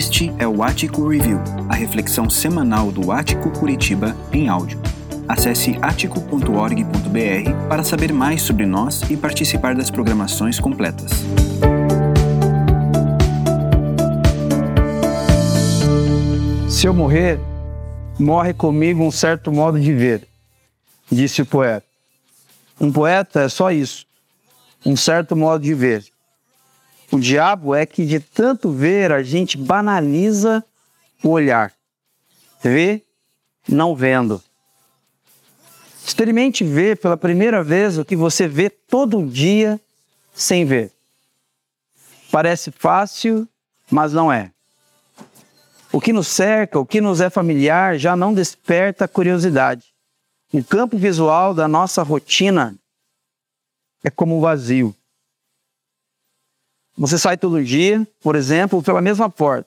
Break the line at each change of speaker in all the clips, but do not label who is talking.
Este é o Ático Review, a reflexão semanal do Ático Curitiba em áudio. Acesse atico.org.br para saber mais sobre nós e participar das programações completas.
Se eu morrer, morre comigo um certo modo de ver, disse o poeta. Um poeta é só isso, um certo modo de ver. O diabo é que de tanto ver a gente banaliza o olhar. Vê, não vendo. Experimente ver pela primeira vez o que você vê todo dia sem ver. Parece fácil, mas não é. O que nos cerca, o que nos é familiar, já não desperta curiosidade. O campo visual da nossa rotina é como vazio. Você sai todo dia, por exemplo, pela mesma porta.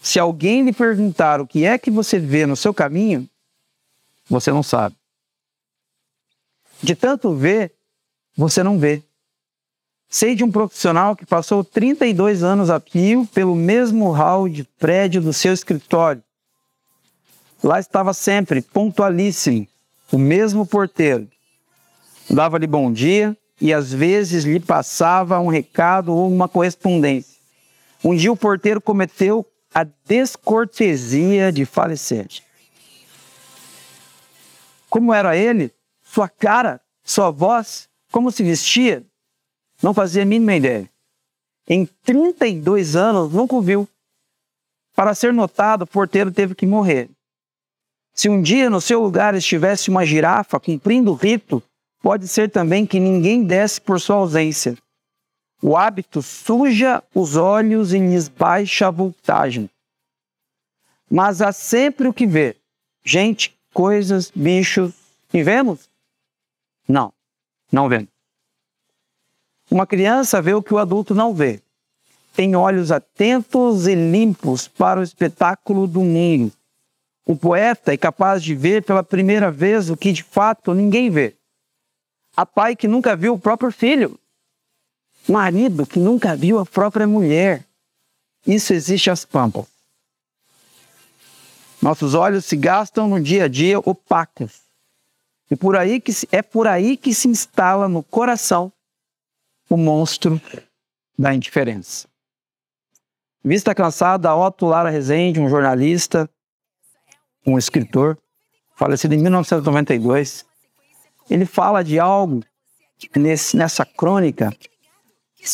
Se alguém lhe perguntar o que é que você vê no seu caminho, você não sabe. De tanto ver, você não vê. Sei de um profissional que passou 32 anos a fio pelo mesmo hall de prédio do seu escritório. Lá estava sempre, pontualíssimo, o mesmo porteiro. Dava-lhe bom dia, e às vezes lhe passava um recado ou uma correspondência. Um dia o porteiro cometeu a descortesia de falecer. Como era ele, sua cara, sua voz, como se vestia, não fazia a mínima ideia. Em 32 anos, nunca viu. Para ser notado, o porteiro teve que morrer. Se um dia no seu lugar estivesse uma girafa cumprindo o rito, Pode ser também que ninguém desce por sua ausência. O hábito suja os olhos e lhes baixa a voltagem. Mas há sempre o que ver. Gente, coisas, bichos. E vemos? Não, não vemos. Uma criança vê o que o adulto não vê. Tem olhos atentos e limpos para o espetáculo do mundo. O poeta é capaz de ver pela primeira vez o que de fato ninguém vê. Há pai que nunca viu o próprio filho, marido que nunca viu a própria mulher. Isso existe às pampas. Nossos olhos se gastam no dia a dia opacos. E por aí que se, é por aí que se instala no coração o monstro da indiferença. Vista cansada, Otto Lara Rezende, um jornalista, um escritor, falecido em 1992, ele fala de algo nesse, nessa crônica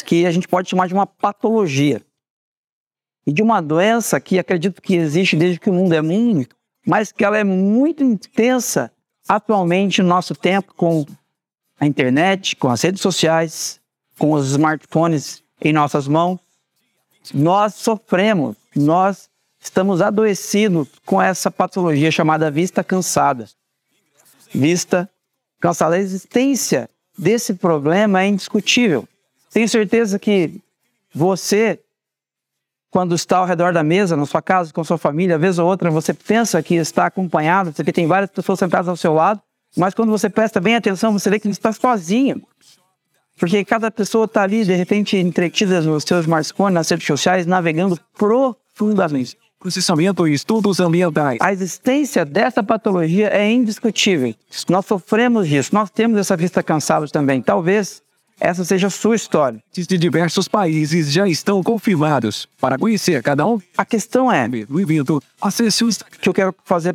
que a gente pode chamar de uma patologia. E de uma doença que acredito que existe desde que o mundo é mundo, mas que ela é muito intensa atualmente no nosso tempo com a internet, com as redes sociais, com os smartphones em nossas mãos. Nós sofremos, nós estamos adoecidos com essa patologia chamada vista cansada. Vista cansado. A existência desse problema é indiscutível. Tenho certeza que você, quando está ao redor da mesa, na sua casa, com sua família, vez ou outra, você pensa que está acompanhado, porque tem várias pessoas sentadas ao seu lado, mas quando você presta bem atenção, você vê que está sozinho. Porque cada pessoa está ali, de repente, entretida nos seus smartphones, nas redes sociais, navegando profundamente
processamento e estudos ambientais.
A existência dessa patologia é indiscutível. Nós sofremos disso, nós temos essa vista cansada também. Talvez essa seja a sua história.
De diversos países já estão confirmados. Para conhecer cada um,
a questão é:
bem-vindo, acesse o
que eu quero fazer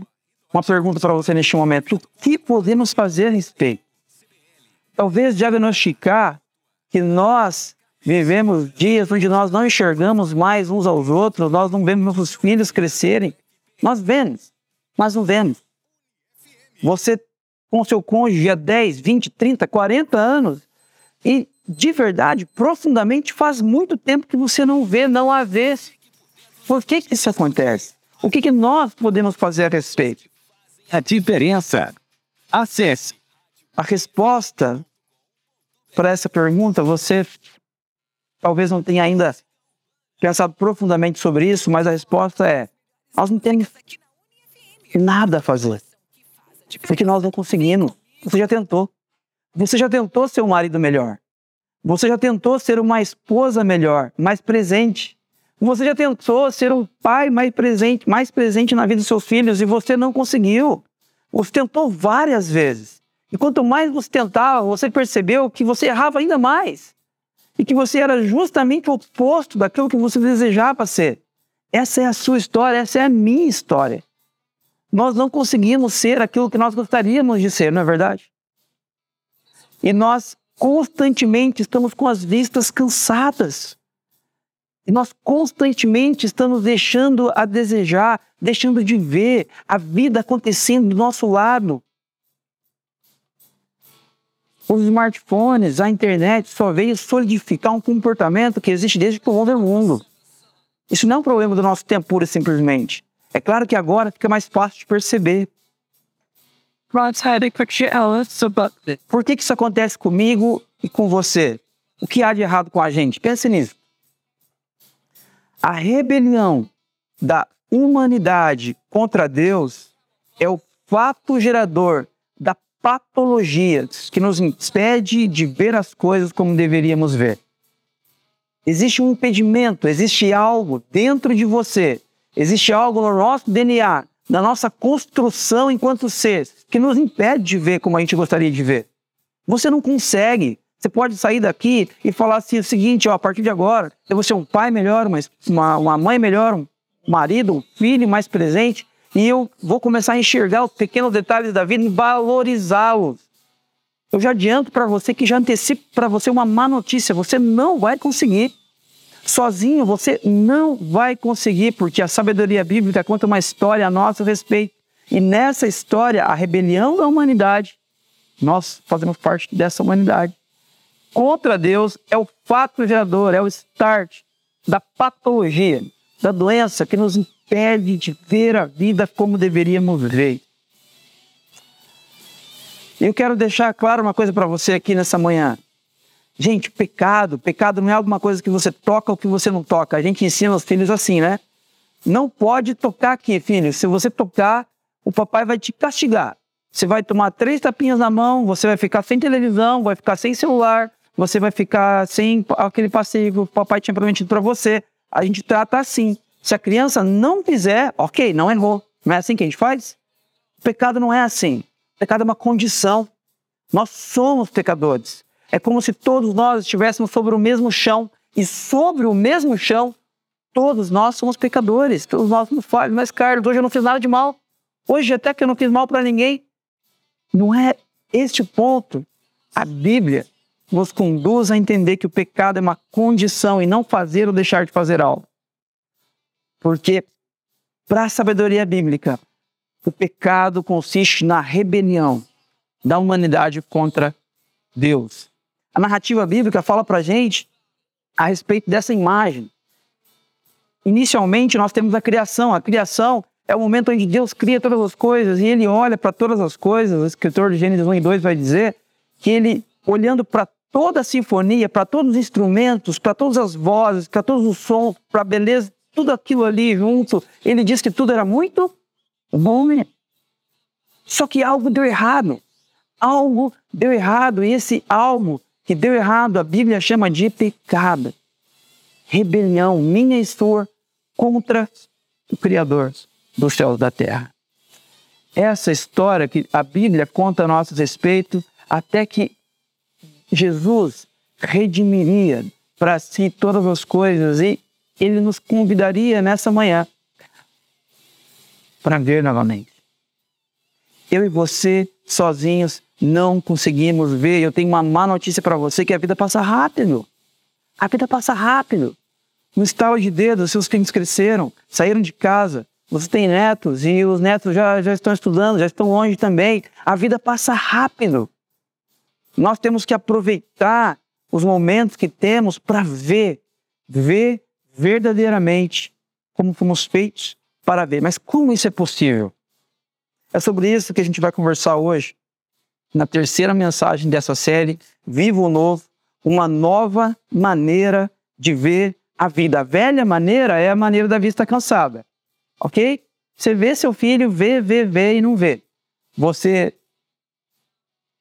uma pergunta para você neste momento. O que podemos fazer a respeito? Talvez diagnosticar que nós Vivemos dias onde nós não enxergamos mais uns aos outros, nós não vemos nossos filhos crescerem. Nós vemos, mas não vemos. Você com seu cônjuge há 10, 20, 30, 40 anos e de verdade, profundamente, faz muito tempo que você não vê, não a vê. Por que, que isso acontece? O que, que nós podemos fazer a respeito?
A diferença. Acesse.
A resposta para essa pergunta você talvez não tenha ainda pensado profundamente sobre isso, mas a resposta é: nós não temos nada a fazer. Porque nós não conseguimos. Você já tentou. Você já tentou ser um marido melhor. Você já tentou ser uma esposa melhor, mais presente. Você já tentou ser um pai mais presente, mais presente na vida dos seus filhos e você não conseguiu. Você tentou várias vezes. E quanto mais você tentava, você percebeu que você errava ainda mais. E que você era justamente o oposto daquilo que você desejava ser. Essa é a sua história, essa é a minha história. Nós não conseguimos ser aquilo que nós gostaríamos de ser, não é verdade? E nós constantemente estamos com as vistas cansadas. E nós constantemente estamos deixando a desejar, deixando de ver a vida acontecendo do nosso lado. Os smartphones, a internet só veio solidificar um comportamento que existe desde que o mundo é mundo. Isso não é um problema do nosso tempo, pura simplesmente. É claro que agora fica mais fácil de perceber. Por que, que isso acontece comigo e com você? O que há de errado com a gente? Pense nisso. A rebelião da humanidade contra Deus é o fato gerador da patologia que nos impede de ver as coisas como deveríamos ver. Existe um impedimento, existe algo dentro de você, existe algo no nosso DNA, na nossa construção enquanto seres, que nos impede de ver como a gente gostaria de ver. Você não consegue. Você pode sair daqui e falar assim o seguinte, ó, a partir de agora, eu vou ser um pai melhor, uma, uma mãe melhor, um marido, um filho mais presente, e eu vou começar a enxergar os pequenos detalhes da vida e valorizá-los. Eu já adianto para você que já antecipo para você uma má notícia: você não vai conseguir. Sozinho você não vai conseguir, porque a sabedoria bíblica conta uma história a nosso respeito. E nessa história, a rebelião da humanidade, nós fazemos parte dessa humanidade. Contra Deus é o fato gerador, é o start da patologia, da doença que nos impede de ver a vida como deveríamos ver. Eu quero deixar claro uma coisa para você aqui nessa manhã. Gente, pecado, pecado não é alguma coisa que você toca ou que você não toca. A gente ensina os filhos assim, né? Não pode tocar aqui, filho. Se você tocar, o papai vai te castigar. Você vai tomar três tapinhas na mão, você vai ficar sem televisão, vai ficar sem celular, você vai ficar sem aquele passeio que o papai tinha prometido para você. A gente trata assim. Se a criança não fizer, ok, não errou. Não é assim que a gente faz? O pecado não é assim. Pecado é uma condição. Nós somos pecadores. É como se todos nós estivéssemos sobre o mesmo chão. E sobre o mesmo chão, todos nós somos pecadores. Todos nós somos falhos. Mas, Carlos, hoje eu não fiz nada de mal. Hoje, até que eu não fiz mal para ninguém. Não é este ponto. A Bíblia nos conduz a entender que o pecado é uma condição e não fazer ou deixar de fazer algo. Porque, para a sabedoria bíblica, o pecado consiste na rebelião da humanidade contra Deus. A narrativa bíblica fala para gente a respeito dessa imagem. Inicialmente, nós temos a criação. A criação é o momento onde Deus cria todas as coisas e ele olha para todas as coisas. O escritor de Gênesis 1 e 2 vai dizer que ele, olhando para toda a sinfonia, para todos os instrumentos, para todas as vozes, para todos os sons, para a beleza, tudo aquilo ali junto, ele diz que tudo era muito bom mesmo. Só que algo deu errado. Algo deu errado. E esse algo que deu errado, a Bíblia chama de pecado. Rebelião minha e sua contra o Criador dos céus e da terra. Essa história que a Bíblia conta a nosso respeito, até que Jesus redimiria para si todas as coisas e ele nos convidaria nessa manhã para ver novamente. Eu e você, sozinhos, não conseguimos ver. Eu tenho uma má notícia para você que a vida passa rápido. A vida passa rápido. No estalo de dedos, seus filhos cresceram, saíram de casa, você tem netos e os netos já, já estão estudando, já estão longe também. A vida passa rápido. Nós temos que aproveitar os momentos que temos para ver, ver verdadeiramente como fomos feitos para ver. Mas como isso é possível? É sobre isso que a gente vai conversar hoje, na terceira mensagem dessa série, Vivo o Novo, uma nova maneira de ver a vida. A velha maneira é a maneira da vista cansada, ok? Você vê seu filho, vê, vê, vê e não vê. Você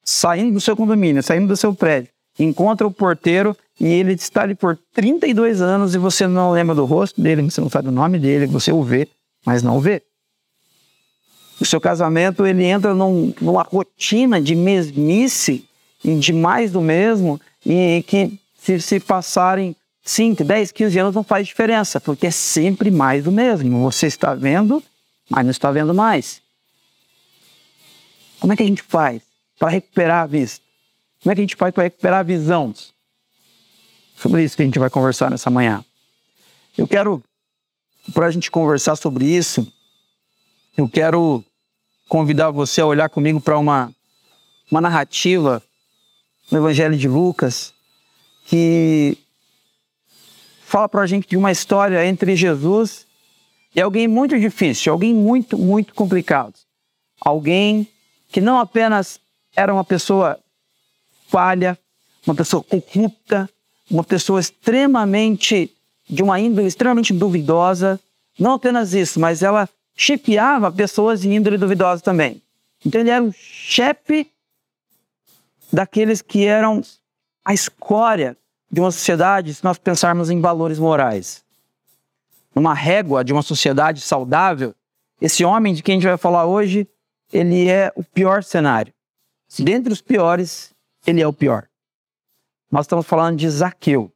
saindo do seu condomínio, saindo do seu prédio, encontra o porteiro e ele está ali por 32 anos e você não lembra do rosto dele, você não sabe o nome dele, você o vê, mas não o vê. O seu casamento ele entra num, numa rotina de mesmice e de mais do mesmo e que se, se passarem 5, 10, 15 anos não faz diferença, porque é sempre mais do mesmo. Você está vendo, mas não está vendo mais. Como é que a gente faz para recuperar a vista? Como é que a gente faz para recuperar a visão? Sobre isso que a gente vai conversar nessa manhã. Eu quero, para a gente conversar sobre isso, eu quero convidar você a olhar comigo para uma, uma narrativa no Evangelho de Lucas que fala para a gente de uma história entre Jesus e alguém muito difícil, alguém muito, muito complicado. Alguém que não apenas era uma pessoa falha, uma pessoa corrupta, uma pessoa extremamente, de uma índole extremamente duvidosa. Não apenas isso, mas ela chefiava pessoas de índole duvidosa também. Então ele era o chefe daqueles que eram a escória de uma sociedade se nós pensarmos em valores morais. Numa régua de uma sociedade saudável, esse homem de quem a gente vai falar hoje, ele é o pior cenário. Dentre os piores, ele é o pior. Nós estamos falando de Zaqueu.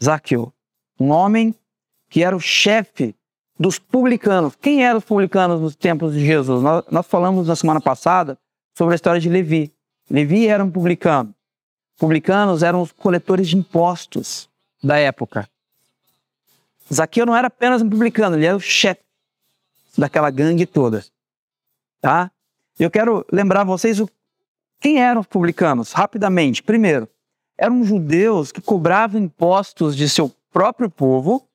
Zaqueu, um homem que era o chefe dos publicanos. Quem eram os publicanos nos tempos de Jesus? Nós, nós falamos na semana passada sobre a história de Levi. Levi era um publicano. Publicanos eram os coletores de impostos da época. Zaqueu não era apenas um publicano, ele era o chefe daquela gangue toda. Tá? Eu quero lembrar vocês o, quem eram os publicanos, rapidamente. Primeiro, eram judeus que cobravam impostos de seu próprio povo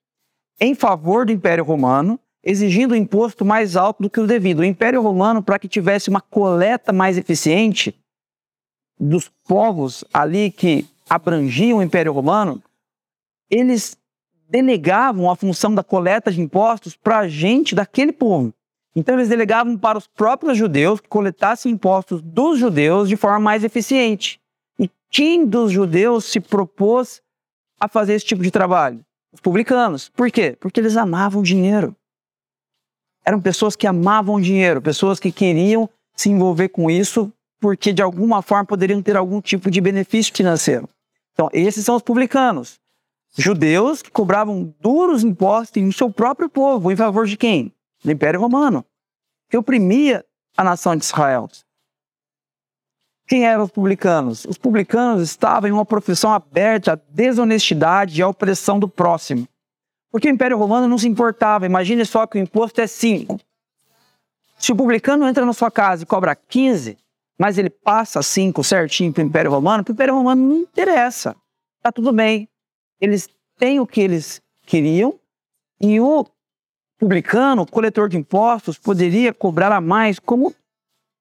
em favor do Império Romano, exigindo um imposto mais alto do que o devido. O Império Romano, para que tivesse uma coleta mais eficiente, dos povos ali que abrangiam o Império Romano, eles delegavam a função da coleta de impostos para a gente daquele povo. Então eles delegavam para os próprios judeus que coletassem impostos dos judeus de forma mais eficiente. E quem dos judeus se propôs a fazer esse tipo de trabalho? Os publicanos. Por quê? Porque eles amavam dinheiro. Eram pessoas que amavam dinheiro, pessoas que queriam se envolver com isso porque de alguma forma poderiam ter algum tipo de benefício financeiro. Então, esses são os publicanos. Judeus que cobravam duros impostos em seu próprio povo, em favor de quem? Do Império Romano, que oprimia a nação de Israel. Quem eram os publicanos? Os publicanos estavam em uma profissão aberta à desonestidade e à opressão do próximo. Porque o Império Romano não se importava. Imagine só que o imposto é 5. Se o publicano entra na sua casa e cobra 15, mas ele passa cinco certinho para o Império Romano, para o Império Romano não interessa. Está tudo bem. Eles têm o que eles queriam e o publicano, coletor de impostos, poderia cobrar a mais como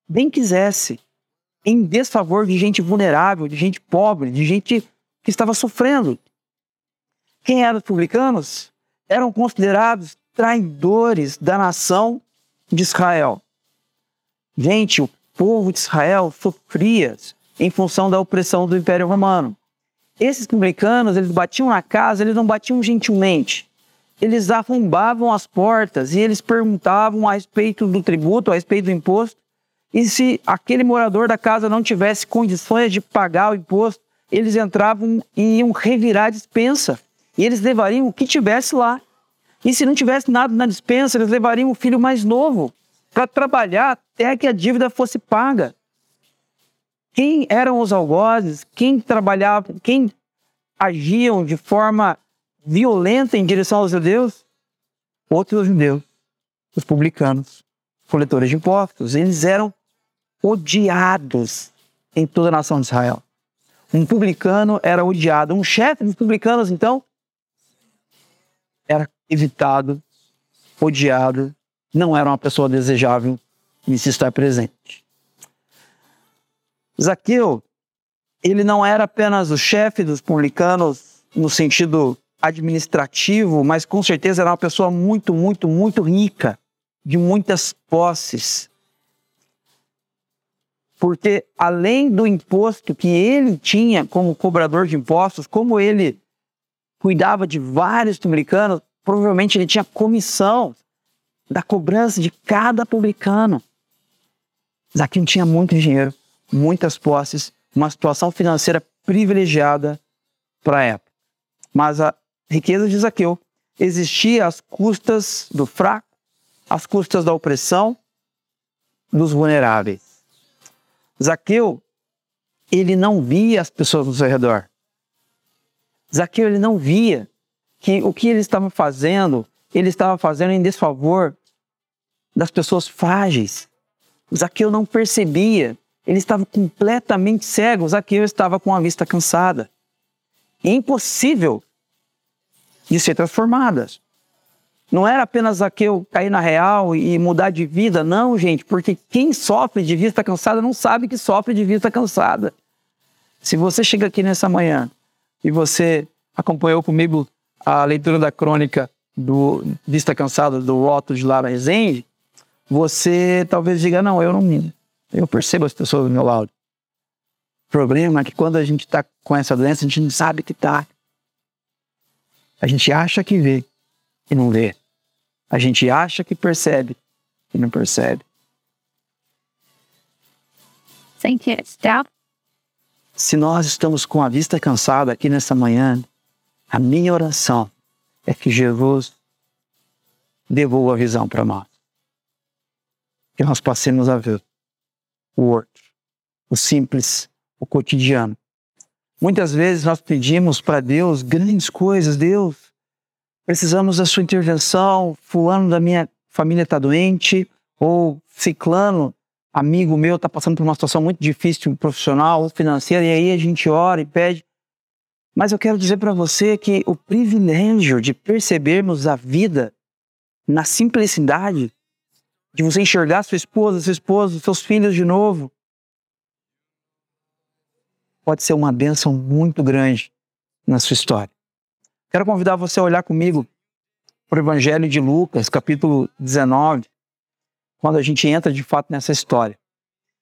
bem quisesse, em desfavor de gente vulnerável, de gente pobre, de gente que estava sofrendo. Quem eram os publicanos? Eram considerados traidores da nação de Israel. Gente, o povo de Israel sofria em função da opressão do Império Romano. Esses publicanos, eles batiam na casa, eles não batiam gentilmente. Eles arrombavam as portas e eles perguntavam a respeito do tributo, a respeito do imposto. E se aquele morador da casa não tivesse condições de pagar o imposto, eles entravam e iam revirar a dispensa. E eles levariam o que tivesse lá. E se não tivesse nada na dispensa, eles levariam o filho mais novo para trabalhar até que a dívida fosse paga. Quem eram os algozes? Quem trabalhava? Quem agiam de forma violenta em direção aos judeus? Outros judeus, os publicanos, coletores de impostos. Eles eram odiados em toda a nação de Israel. Um publicano era odiado. Um chefe dos publicanos, então, era evitado, odiado não era uma pessoa desejável em se estar presente. Zaqueu, ele não era apenas o chefe dos publicanos no sentido administrativo, mas com certeza era uma pessoa muito, muito, muito rica, de muitas posses. Porque além do imposto que ele tinha como cobrador de impostos, como ele cuidava de vários publicanos, provavelmente ele tinha comissão da cobrança de cada publicano. Zaqueu tinha muito dinheiro, muitas posses, uma situação financeira privilegiada para a época. Mas a riqueza de Zaqueu existia às custas do fraco, às custas da opressão dos vulneráveis. Zaqueu, ele não via as pessoas ao seu redor. Zaqueu, ele não via que o que ele estava fazendo, ele estava fazendo em desfavor das pessoas frágeis. Zaqueu não percebia, ele estava completamente cego. Zaqueu estava com a vista cansada. Impossível de ser transformadas. Não era apenas Zaqueu cair na real e mudar de vida, não, gente, porque quem sofre de vista cansada não sabe que sofre de vista cansada. Se você chega aqui nessa manhã e você acompanhou comigo a leitura da crônica do Vista Cansada do Otto de Lara Rezende, você talvez diga, não, eu não eu percebo as pessoas do meu lado. O problema é que quando a gente está com essa doença, a gente não sabe que está. A gente acha que vê e não vê. A gente acha que percebe e não percebe. Se nós estamos com a vista cansada aqui nessa manhã, a minha oração é que Jesus devolva a visão para nós. Que nós passemos a ver o outro, o simples, o cotidiano. Muitas vezes nós pedimos para Deus grandes coisas. Deus, precisamos da sua intervenção. Fulano da minha família está doente, ou ciclano, amigo meu, está passando por uma situação muito difícil profissional financeira, e aí a gente ora e pede. Mas eu quero dizer para você que o privilégio de percebermos a vida na simplicidade, de você enxergar sua esposa, seu esposo, seus filhos de novo, pode ser uma bênção muito grande na sua história. Quero convidar você a olhar comigo para o Evangelho de Lucas, capítulo 19, quando a gente entra de fato nessa história.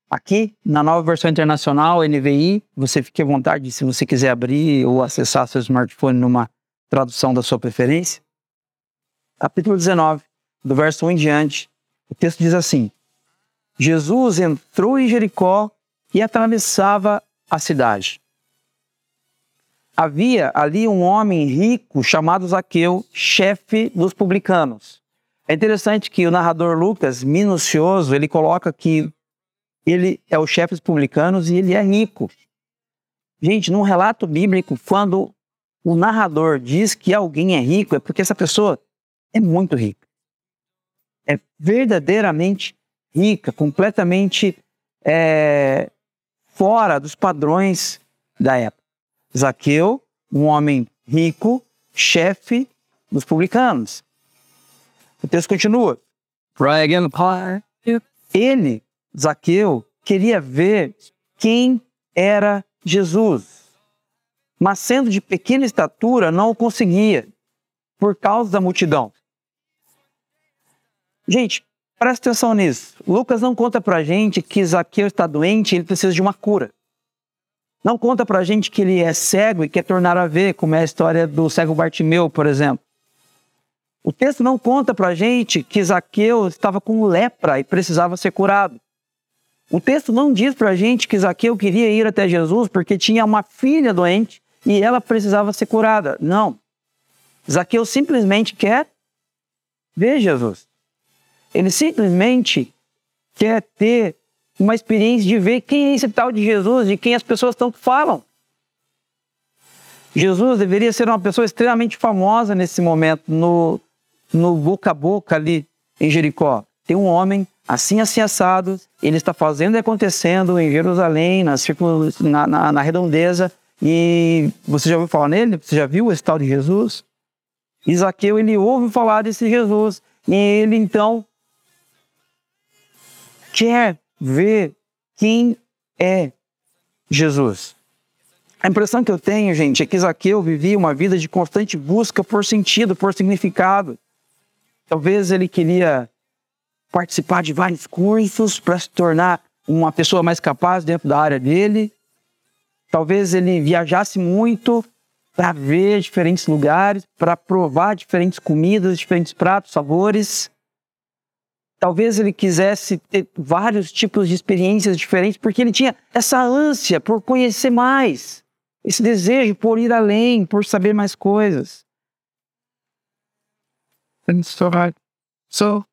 Aqui, na nova versão internacional, NVI, você fique à vontade se você quiser abrir ou acessar seu smartphone numa tradução da sua preferência. Capítulo 19, do verso 1 em diante, o texto diz assim: Jesus entrou em Jericó e atravessava a cidade. Havia ali um homem rico chamado Zaqueu, chefe dos publicanos. É interessante que o narrador Lucas, minucioso, ele coloca que ele é o chefe dos publicanos e ele é rico. Gente, num relato bíblico, quando o narrador diz que alguém é rico, é porque essa pessoa é muito rica. É verdadeiramente rica, completamente é, fora dos padrões da época. Zaqueu, um homem rico, chefe dos publicanos. O texto continua. Ele, Zaqueu, queria ver quem era Jesus. Mas sendo de pequena estatura, não o conseguia, por causa da multidão. Gente, Presta atenção nisso. Lucas não conta pra gente que Zaqueu está doente e ele precisa de uma cura. Não conta pra gente que ele é cego e quer tornar a ver, como é a história do cego Bartimeu, por exemplo. O texto não conta pra gente que Zaqueu estava com lepra e precisava ser curado. O texto não diz pra gente que Zaqueu queria ir até Jesus porque tinha uma filha doente e ela precisava ser curada. Não. Zaqueu simplesmente quer ver Jesus. Ele simplesmente quer ter uma experiência de ver quem é esse tal de Jesus, de quem as pessoas tanto falam. Jesus deveria ser uma pessoa extremamente famosa nesse momento, no, no boca a boca ali em Jericó. Tem um homem assim, assim assado, ele está fazendo e acontecendo em Jerusalém, na, na, na, na redondeza, e você já ouviu falar nele? Você já viu esse tal de Jesus? Isaqueu, ele ouve falar desse Jesus, e ele então quer ver quem é Jesus. A impressão que eu tenho, gente, é que Zaqueu vivia uma vida de constante busca por sentido, por significado. Talvez ele queria participar de vários cursos para se tornar uma pessoa mais capaz dentro da área dele. Talvez ele viajasse muito para ver diferentes lugares, para provar diferentes comidas, diferentes pratos, sabores. Talvez ele quisesse ter vários tipos de experiências diferentes, porque ele tinha essa ânsia por conhecer mais, esse desejo por ir além, por saber mais coisas. So,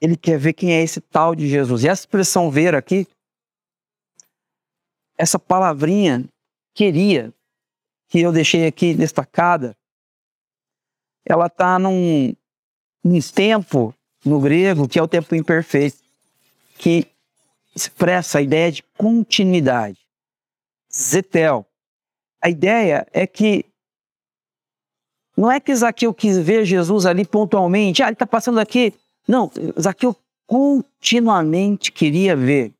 ele quer ver quem é esse tal de Jesus. E essa expressão ver aqui, essa palavrinha queria, que eu deixei aqui destacada, ela está num, num tempo no grego que é o tempo imperfeito, que expressa a ideia de continuidade. Zetel. A ideia é que não é que Zaqueu quis ver Jesus ali pontualmente, ah, ele está passando aqui. Não, Zaqueu continuamente queria ver.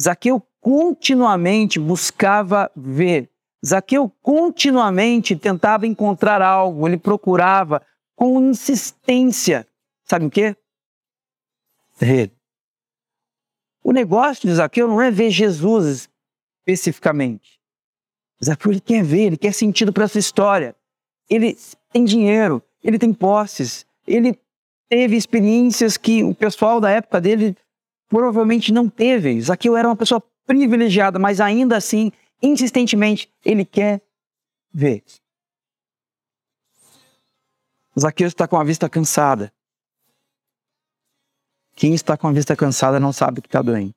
Zaqueu continuamente buscava ver. Zaqueu continuamente tentava encontrar algo, ele procurava com insistência. Sabe o quê? Ver. O negócio de Zaqueu não é ver Jesus especificamente. Zaqueu ele quer ver, ele quer sentido para essa história. Ele tem dinheiro, ele tem posses, ele teve experiências que o pessoal da época dele provavelmente não teve. Zaqueu era uma pessoa privilegiada, mas ainda assim insistentemente, ele quer ver. Zaqueu está com a vista cansada. Quem está com a vista cansada não sabe que está doente.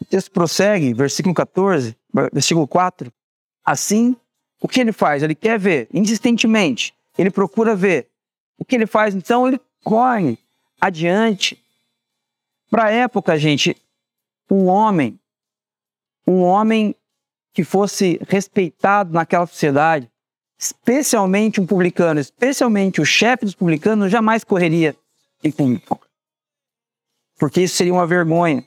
O texto prossegue, versículo 14, versículo 4. Assim, o que ele faz? Ele quer ver, insistentemente. Ele procura ver. O que ele faz? Então, ele corre adiante. Para a época, gente, um homem, um homem que fosse respeitado naquela sociedade, especialmente um publicano, especialmente o chefe dos publicanos, jamais correria em público. Porque isso seria uma vergonha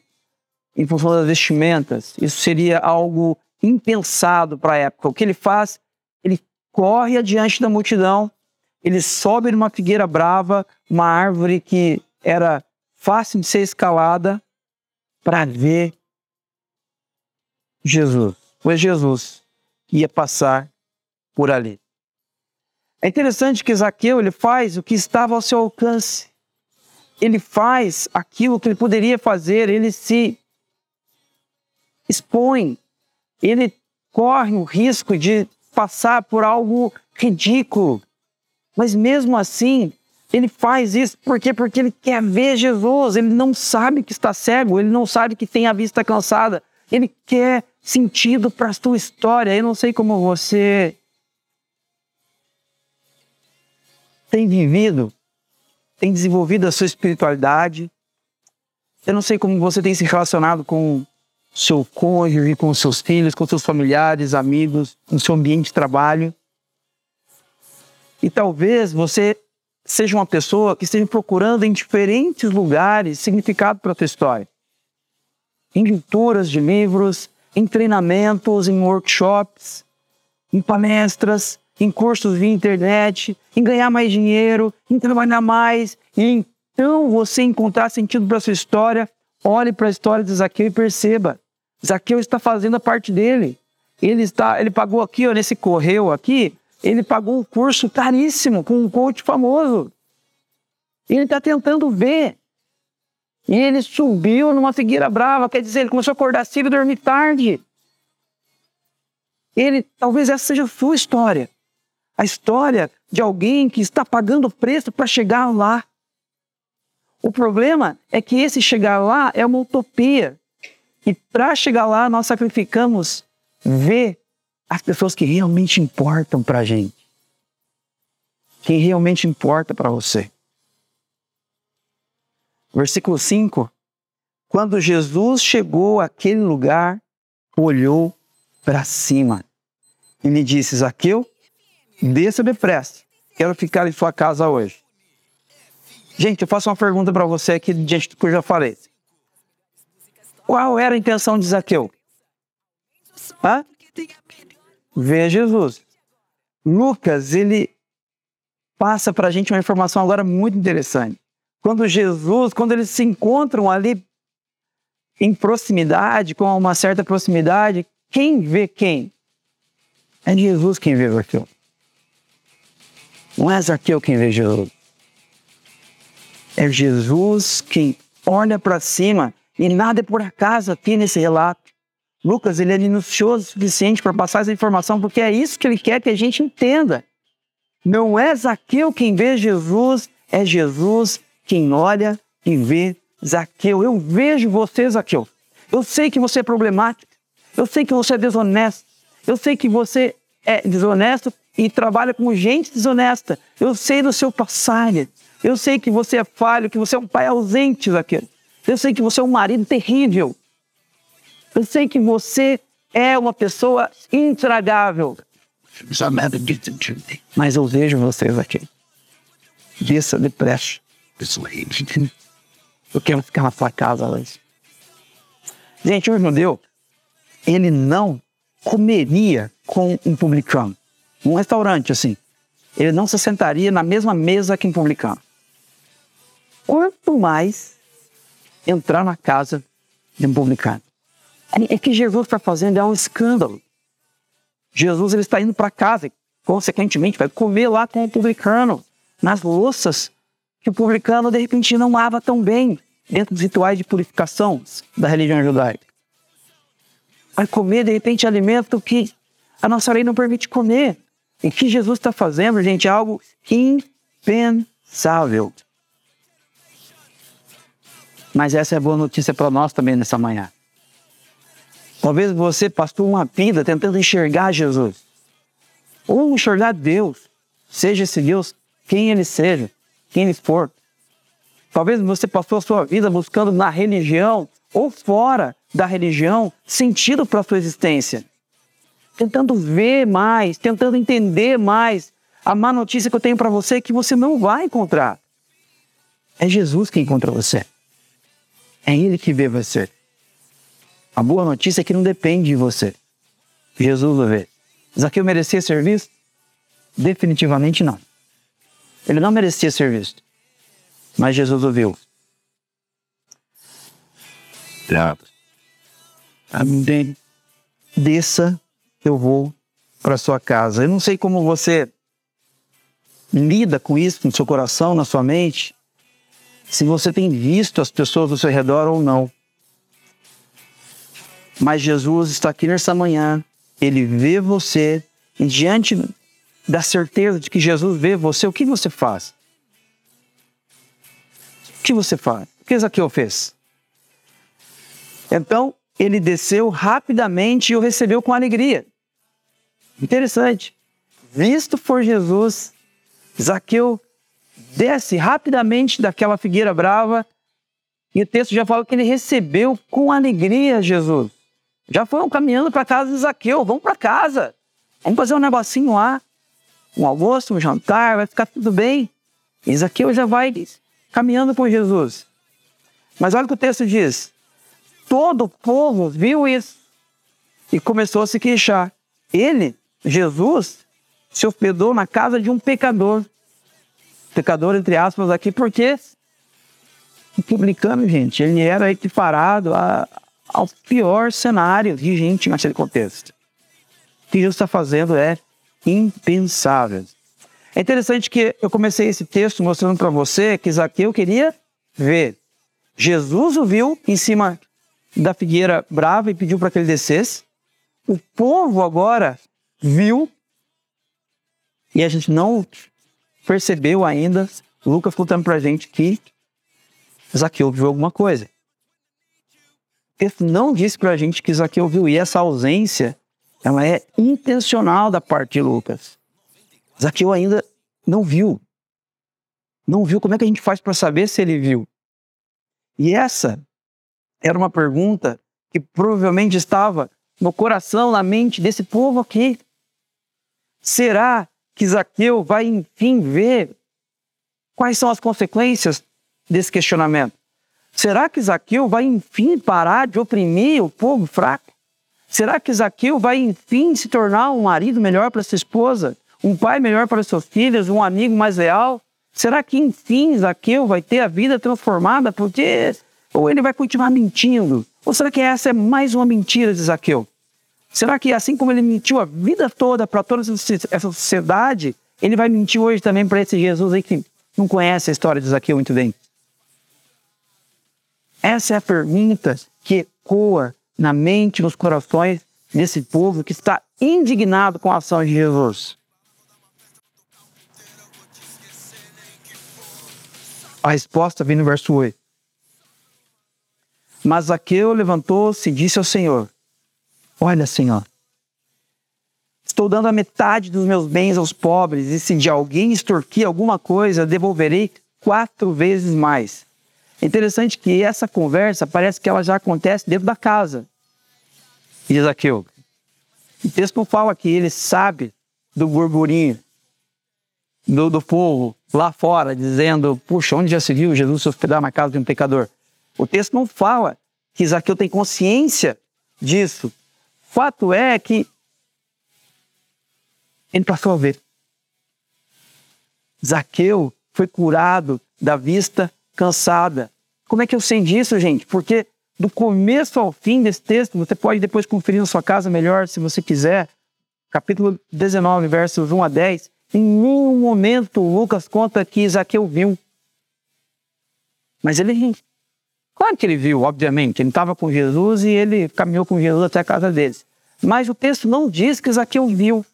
em função das vestimentas, isso seria algo impensado para a época. O que ele faz? Ele corre adiante da multidão, ele sobe numa figueira brava, uma árvore que era fácil de ser escalada, para ver Jesus. Foi Jesus ia passar por ali. É interessante que Zaqueu ele faz o que estava ao seu alcance. Ele faz aquilo que ele poderia fazer, ele se expõe, ele corre o risco de passar por algo ridículo. Mas mesmo assim, ele faz isso por quê? Porque ele quer ver Jesus. Ele não sabe que está cego, ele não sabe que tem a vista cansada. Ele quer sentido para a sua história. Eu não sei como você tem vivido, tem desenvolvido a sua espiritualidade. Eu não sei como você tem se relacionado com seu cônjuge, com seus filhos, com seus familiares, amigos, no seu ambiente de trabalho. E talvez você seja uma pessoa que esteja procurando em diferentes lugares significado para a tua história. Em leituras de livros, em treinamentos, em workshops, em palestras, em cursos via internet, em ganhar mais dinheiro, em trabalhar mais. E então você encontrar sentido para sua história, olhe para a história de Zaqueu e perceba. Zaqueu está fazendo a parte dele. Ele está, ele pagou aqui, ó, nesse correio aqui, ele pagou um curso caríssimo com um coach famoso. Ele está tentando ver. E ele subiu numa figueira brava, quer dizer, ele começou a acordar cedo e dormir tarde. Ele, talvez essa seja a sua história. A história de alguém que está pagando preço para chegar lá. O problema é que esse chegar lá é uma utopia. E para chegar lá, nós sacrificamos ver as pessoas que realmente importam para a gente. Quem realmente importa para você. Versículo 5. Quando Jesus chegou àquele lugar, olhou para cima e lhe disse: Zaqueu, desça depressa, quero ficar em sua casa hoje. Gente, eu faço uma pergunta para você aqui diante do que eu já falei. Qual era a intenção de Zaqueu? Hã? ver Jesus. Lucas, ele passa para a gente uma informação agora muito interessante. quando Jesus, quando eles se encontram ali em proximidade, com uma certa proximidade, quem vê quem? É Jesus quem vê Zaqueu. Não é Zaqueu quem vê Jesus. É Jesus quem olha para cima e nada é por acaso aqui nesse relato. Lucas, ele é minucioso o suficiente para passar essa informação, porque é isso que ele quer que a gente entenda. Não é Zaqueu quem vê Jesus, é Jesus quem olha e vê Zaqueu. Eu vejo você, Zaqueu. Eu sei que você é problemático. Eu sei que você é desonesto. Eu sei que você é desonesto e trabalha com gente desonesta. Eu sei do seu passado. Eu sei que você é falho, que você é um pai ausente, Zaqueu. Eu sei que você é um marido terrível. Eu sei que você é uma pessoa intragável. Mas eu vejo vocês aqui. Desça depressa. Eu quero ficar na sua casa hoje. Gente, o judeu, ele não comeria com um publicano. Num restaurante, assim. Ele não se sentaria na mesma mesa que um publicano. Quanto mais entrar na casa de um publicano. É que Jesus está fazendo é um escândalo. Jesus ele está indo para casa, consequentemente vai comer lá com o publicano, nas louças que o publicano de repente não lava tão bem dentro dos rituais de purificação da religião judaica. Vai comer de repente alimento que a nossa lei não permite comer. O que Jesus está fazendo, gente, é algo impensável. Mas essa é boa notícia para nós também nessa manhã. Talvez você passou uma vida tentando enxergar Jesus. Ou enxergar Deus. Seja esse Deus quem ele seja, quem ele for. Talvez você passou a sua vida buscando na religião ou fora da religião sentido para a sua existência. Tentando ver mais, tentando entender mais. A má notícia que eu tenho para você é que você não vai encontrar. É Jesus que encontra você. É Ele que vê você. A boa notícia é que não depende de você. Jesus o vê. Zaqueu merecia ser visto? Definitivamente não. Ele não merecia ser visto. Mas Jesus o viu. Amém. Desça, eu vou para sua casa. Eu não sei como você lida com isso no seu coração, na sua mente se você tem visto as pessoas ao seu redor ou não. Mas Jesus está aqui nessa manhã, ele vê você, e diante da certeza de que Jesus vê você, o que você faz? O que você faz? O que Zaqueu fez? Então, ele desceu rapidamente e o recebeu com alegria. Interessante. Visto por Jesus, Zaqueu desce rapidamente daquela figueira brava e o texto já fala que ele recebeu com alegria Jesus. Já foram caminhando para casa de Zaqueu, vamos para casa, vamos fazer um negocinho lá, um almoço, um jantar, vai ficar tudo bem. E Zaqueu já vai caminhando com Jesus. Mas olha o que o texto diz: todo o povo viu isso e começou a se queixar. Ele, Jesus, se hospedou na casa de um pecador pecador, entre aspas, aqui, porque o publicano, gente, ele era equiparado a, ao pior cenário de gente naquele contexto. O que Jesus está fazendo é impensável. É interessante que eu comecei esse texto mostrando para você que Zaqueu queria ver. Jesus o viu em cima da figueira brava e pediu para que ele descesse. O povo agora viu e a gente não percebeu ainda, Lucas contando para a gente que Zaqueu viu alguma coisa. Ele não disse para a gente que Zaqueu viu, e essa ausência ela é intencional da parte de Lucas. Zaqueu ainda não viu. Não viu. Como é que a gente faz para saber se ele viu? E essa era uma pergunta que provavelmente estava no coração, na mente desse povo aqui. Será que Zaqueu vai enfim ver quais são as consequências desse questionamento. Será que Zaqueu vai enfim parar de oprimir o povo fraco? Será que Zaqueu vai enfim se tornar um marido melhor para sua esposa, um pai melhor para seus filhos, um amigo mais leal? Será que enfim Zaqueu vai ter a vida transformada? Porque ou ele vai continuar mentindo? Ou será que essa é mais uma mentira de Zaqueu? Será que assim como ele mentiu a vida toda para toda essa sociedade, ele vai mentir hoje também para esse Jesus aí que não conhece a história de Zaqueu muito bem? Essa é a pergunta que ecoa na mente, nos corações desse povo que está indignado com a ação de Jesus. A resposta vem no verso 8. Mas Zaqueu levantou-se e disse ao Senhor: Olha, Senhor, estou dando a metade dos meus bens aos pobres, e se de alguém extorquir alguma coisa, devolverei quatro vezes mais. É interessante que essa conversa parece que ela já acontece dentro da casa de Zaqueu. O texto não fala que ele sabe do burburinho do, do povo lá fora, dizendo: Puxa, onde já se viu Jesus se hospedar na casa de um pecador? O texto não fala que Zaqueu tem consciência disso. Fato é que ele passou a ver. Zaqueu foi curado da vista cansada. Como é que eu sei disso, gente? Porque do começo ao fim desse texto, você pode depois conferir na sua casa melhor, se você quiser. Capítulo 19, versos 1 a 10. Em nenhum momento Lucas conta que Zaqueu viu. Mas ele. Claro que ele viu, obviamente. Ele estava com Jesus e ele caminhou com Jesus até a casa deles. Mas o texto não diz que Zaqueu viu.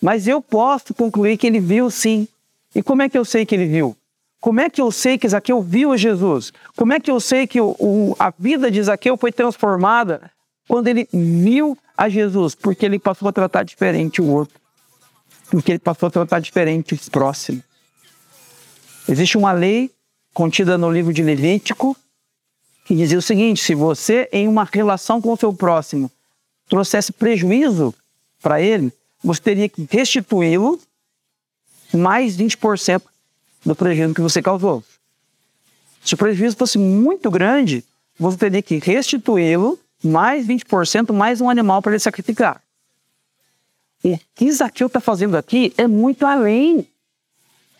Mas eu posso concluir que ele viu sim. E como é que eu sei que ele viu? Como é que eu sei que Zaqueu viu Jesus? Como é que eu sei que o, o, a vida de Zaqueu foi transformada quando ele viu a Jesus? Porque ele passou a tratar diferente o outro porque ele passou a tratar diferente os próximos. Existe uma lei contida no livro de Levítico que dizia o seguinte: se você, em uma relação com o seu próximo, trouxesse prejuízo para ele, você teria que restituí-lo mais 20% do prejuízo que você causou. Se o prejuízo fosse muito grande, você teria que restituí-lo mais 20% mais um animal para ele sacrificar. O que Zaqueu está fazendo aqui é muito além.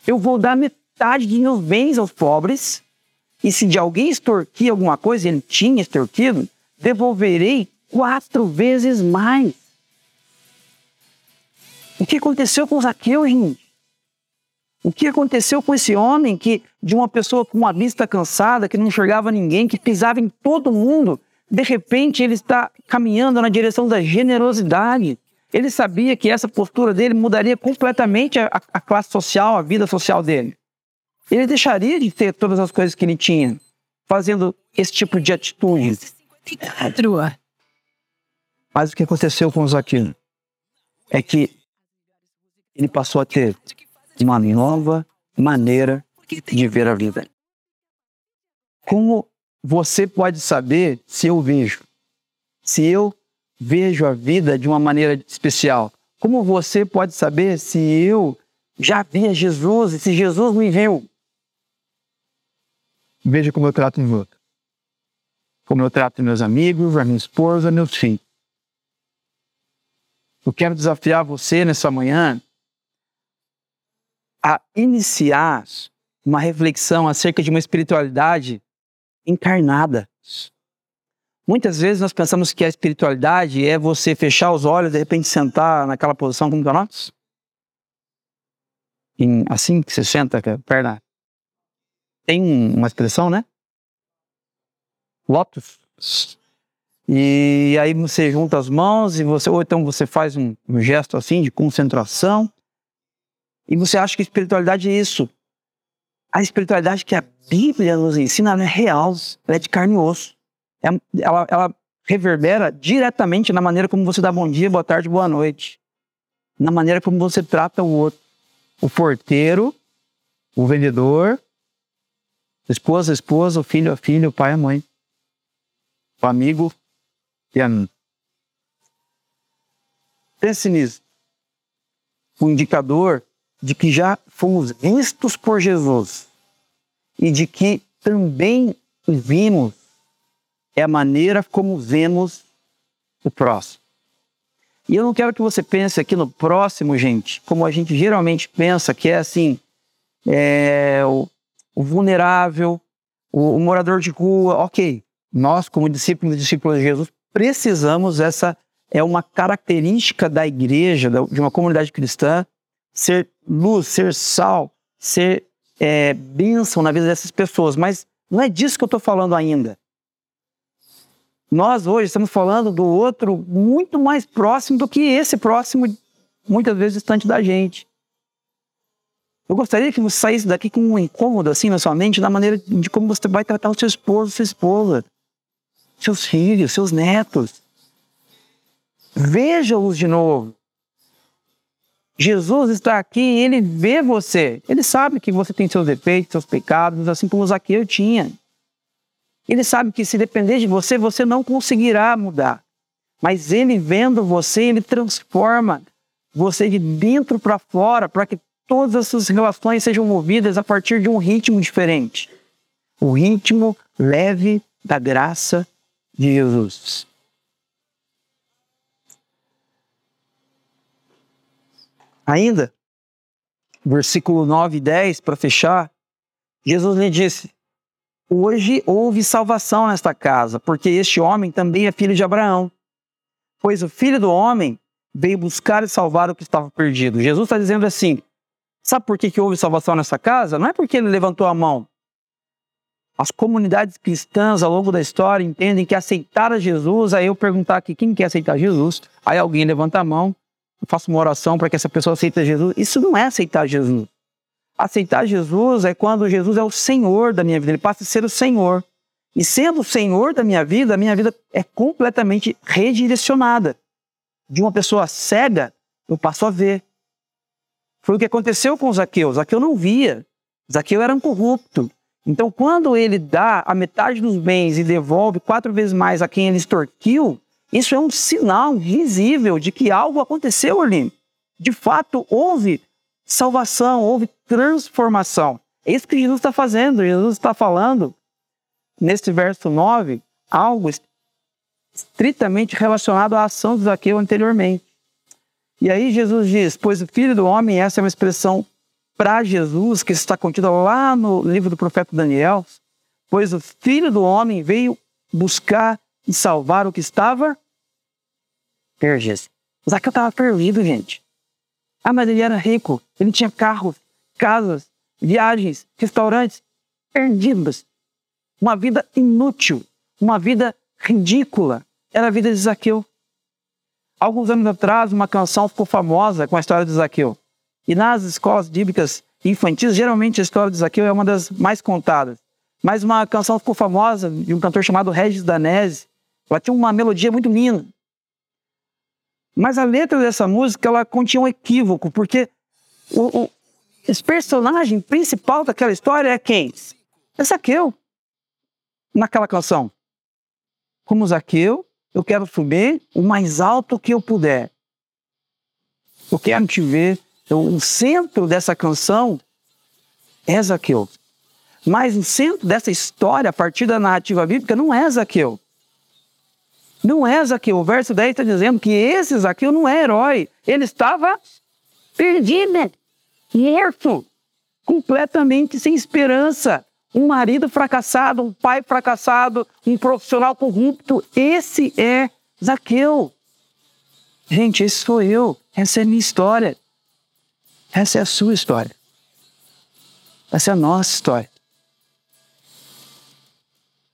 Eu vou dar metade de meus bens aos pobres, e se de alguém extorquir alguma coisa, ele tinha extorquido, devolverei quatro vezes mais. O que aconteceu com Zaqueu, gente? O que aconteceu com esse homem que, de uma pessoa com uma vista cansada, que não enxergava ninguém, que pisava em todo mundo, de repente ele está caminhando na direção da generosidade. Ele sabia que essa postura dele mudaria completamente a, a classe social, a vida social dele. Ele deixaria de ter todas as coisas que ele tinha, fazendo esse tipo de atitude. Mas o que aconteceu com o Zaquino é que ele passou a ter uma nova maneira de ver a vida. Como você pode saber se eu vejo? Se eu vejo a vida de uma maneira especial. Como você pode saber se eu já vi Jesus e se Jesus me viu? Veja como eu trato os outros. Como eu trato meus amigos, a minha esposa, meus filhos. Eu quero desafiar você nessa manhã a iniciar uma reflexão acerca de uma espiritualidade encarnada. Muitas vezes nós pensamos que a espiritualidade é você fechar os olhos, de repente sentar naquela posição como que é nós? Em, assim que você senta, a perna tem uma expressão, né? Lotus. E aí você junta as mãos e você, ou então você faz um, um gesto assim de concentração e você acha que espiritualidade é isso. A espiritualidade que a Bíblia nos ensina é real, ela é de carne e osso. É, ela, ela reverbera diretamente na maneira como você dá bom dia, boa tarde, boa noite. Na maneira como você trata o outro. O porteiro, o vendedor, esposa, esposa, filho, a filha, o pai, a mãe. O amigo e a mim. Pense nisso. O indicador de que já fomos vistos por Jesus e de que também vimos é a maneira como vemos o próximo. E eu não quero que você pense aqui no próximo, gente, como a gente geralmente pensa, que é assim, é, o, o vulnerável, o, o morador de rua. Ok, nós, como discípulos e discípulos de Jesus, precisamos, essa é uma característica da igreja, de uma comunidade cristã, ser luz, ser sal, ser é, bênção na vida dessas pessoas. Mas não é disso que eu estou falando ainda. Nós hoje estamos falando do outro muito mais próximo do que esse próximo, muitas vezes distante da gente. Eu gostaria que você saísse daqui com um incômodo assim na sua mente, na maneira de como você vai tratar o seu esposo, sua esposa, seus filhos, seus netos. Veja-os de novo. Jesus está aqui e ele vê você. Ele sabe que você tem seus defeitos, seus pecados, assim como Zaqueu tinha. Ele sabe que se depender de você, você não conseguirá mudar. Mas ele vendo você, ele transforma você de dentro para fora para que todas as suas relações sejam movidas a partir de um ritmo diferente. O ritmo leve da graça de Jesus. Ainda, versículo 9 e 10, para fechar, Jesus lhe disse: Hoje houve salvação nesta casa, porque este homem também é filho de Abraão. Pois o filho do homem veio buscar e salvar o que estava perdido. Jesus está dizendo assim: sabe por que, que houve salvação nessa casa? Não é porque ele levantou a mão. As comunidades cristãs ao longo da história entendem que aceitar a Jesus, aí eu perguntar aqui quem quer aceitar Jesus, aí alguém levanta a mão, eu faço uma oração para que essa pessoa aceite Jesus. Isso não é aceitar Jesus. Aceitar Jesus é quando Jesus é o Senhor da minha vida, ele passa a ser o Senhor. E sendo o Senhor da minha vida, a minha vida é completamente redirecionada. De uma pessoa cega, eu passo a ver. Foi o que aconteceu com Zaqueu. Zaqueu não via. Zaqueu era um corrupto. Então, quando ele dá a metade dos bens e devolve quatro vezes mais a quem ele extorquiu, isso é um sinal visível de que algo aconteceu ali. De fato, houve salvação, houve transformação. É isso que Jesus está fazendo. Jesus está falando, neste verso 9, algo estritamente relacionado à ação de Zaqueu anteriormente. E aí Jesus diz: Pois o filho do homem, essa é uma expressão para Jesus, que está contida lá no livro do profeta Daniel. Pois o filho do homem veio buscar e salvar o que estava perdido. Zaqueu estava perdido, gente. Ah, mas ele era rico, ele tinha carros, casas, viagens, restaurantes, perdidos. Uma vida inútil, uma vida ridícula. Era a vida de Zaqueu. Alguns anos atrás, uma canção ficou famosa com a história de Zaqueu. E nas escolas bíblicas infantis, geralmente a história de Zaqueu é uma das mais contadas. Mas uma canção ficou famosa de um cantor chamado Regis Danese. Ela tinha uma melodia muito linda. Mas a letra dessa música ela continha um equívoco, porque o, o esse personagem principal daquela história é quem? É Zaqueu. Naquela canção. Como Zaqueu, eu quero subir o mais alto que eu puder. Eu quero te ver. Então, o centro dessa canção é Zaqueu. Mas o centro dessa história, a partir da narrativa bíblica, não é Zaqueu. Não é Zaqueu. O verso 10 está dizendo que esse Zaqueu não é herói. Ele estava perdido, morto, completamente sem esperança. Um marido fracassado, um pai fracassado, um profissional corrupto. Esse é Zaqueu. Gente, esse sou eu. Essa é a minha história. Essa é a sua história. Essa é a nossa história.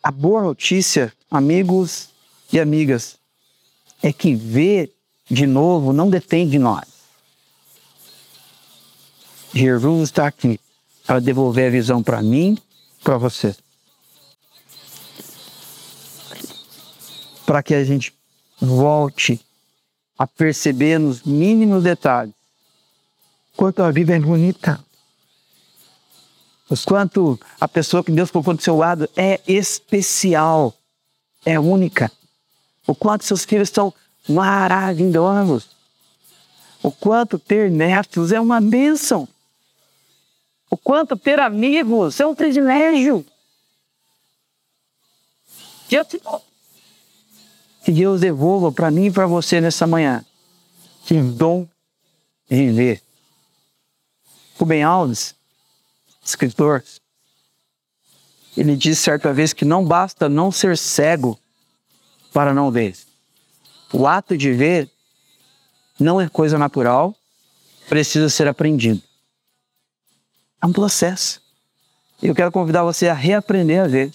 A boa notícia, amigos e amigas, é que ver de novo não depende de nós. Jesus está aqui para devolver a visão para mim, para você. Para que a gente volte a perceber nos mínimos detalhes quanto a vida é bonita. Quanto a pessoa que Deus colocou do seu lado é especial, é única o quanto seus filhos são maravilhosos, o quanto ter netos é uma bênção, o quanto ter amigos é um privilégio. Que Deus devolva para mim e para você nessa manhã. Que dom em ver. Rubem Alves, escritor, ele disse certa vez que não basta não ser cego para não ver. O ato de ver não é coisa natural, precisa ser aprendido. É um processo. Eu quero convidar você a reaprender a ver.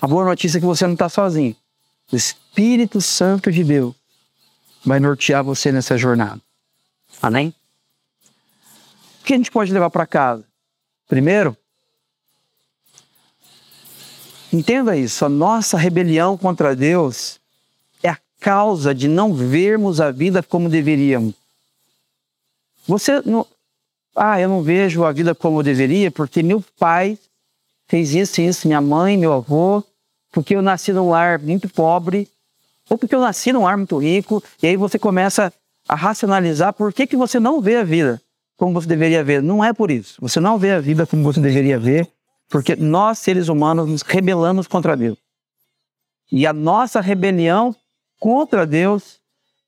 A boa notícia é que você não está sozinho. O Espírito Santo de Deus vai nortear você nessa jornada. Amém? O que a gente pode levar para casa? Primeiro, entenda isso: a nossa rebelião contra Deus é a causa de não vermos a vida como deveríamos. Você não. Ah, eu não vejo a vida como eu deveria porque meu pai fez isso e isso, minha mãe, meu avô, porque eu nasci num lar muito pobre, ou porque eu nasci num lar muito rico, e aí você começa a racionalizar por que, que você não vê a vida como você deveria ver. Não é por isso. Você não vê a vida como você deveria ver, porque nós, seres humanos, nos rebelamos contra Deus. E a nossa rebelião contra Deus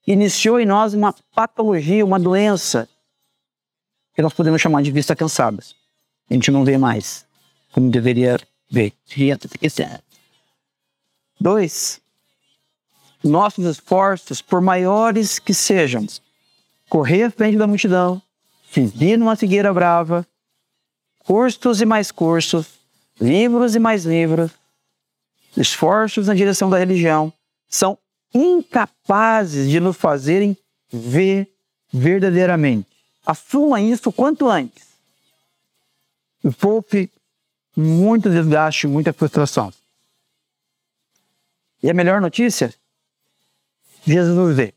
iniciou em nós uma patologia, uma doença, que nós podemos chamar de vista cansadas. A gente não vê mais como deveria ver. Dois, nossos esforços, por maiores que sejam, correr à frente da multidão, seguir numa figueira brava, cursos e mais cursos, livros e mais livros, esforços na direção da religião, são incapazes de nos fazerem ver verdadeiramente. Assuma isso quanto antes. E poupe muito desgaste, muita frustração. E a melhor notícia? Jesus vê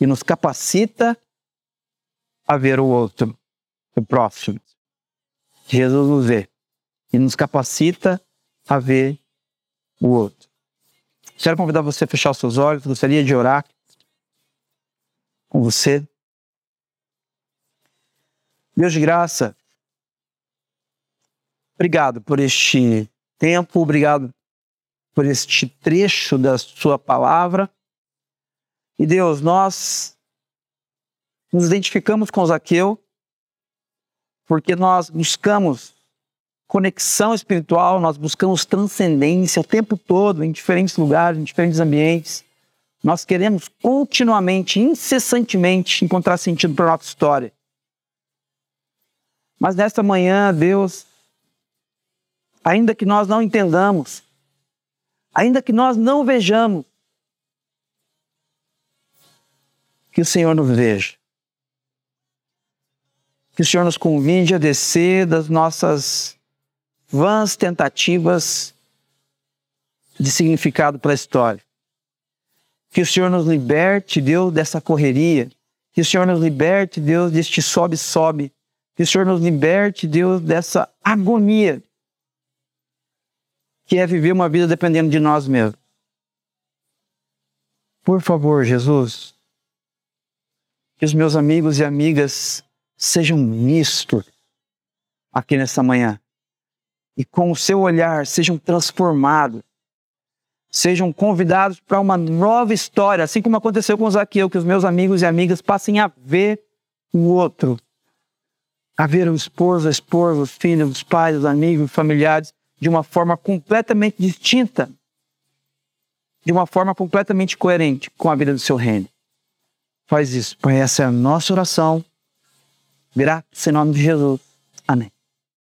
e nos capacita a ver o outro, o próximo. Jesus nos vê e nos capacita a ver o outro. Quero convidar você a fechar os seus olhos, gostaria de orar com você. Deus de graça, obrigado por este tempo, obrigado por este trecho da Sua palavra. E Deus, nós nos identificamos com Zaqueu porque nós buscamos conexão espiritual, nós buscamos transcendência o tempo todo, em diferentes lugares, em diferentes ambientes. Nós queremos continuamente, incessantemente, encontrar sentido para a nossa história. Mas nesta manhã, Deus, ainda que nós não entendamos, ainda que nós não vejamos, que o Senhor nos veja. Que o Senhor nos convide a descer das nossas vãs tentativas de significado para a história. Que o Senhor nos liberte, Deus, dessa correria. Que o Senhor nos liberte, Deus, deste sobe-sobe que o Senhor nos liberte, Deus, dessa agonia que é viver uma vida dependendo de nós mesmos. Por favor, Jesus, que os meus amigos e amigas sejam mistos aqui nessa manhã. E com o seu olhar sejam transformados, sejam convidados para uma nova história, assim como aconteceu com Zaqueu, que os meus amigos e amigas passem a ver o outro a ver o esposo, a esposa, os filhos, os pais, os amigos, os familiares, de uma forma completamente distinta, de uma forma completamente coerente com a vida do seu reino. Faz isso, Pai. Essa é a nossa oração. Graças em nome de Jesus.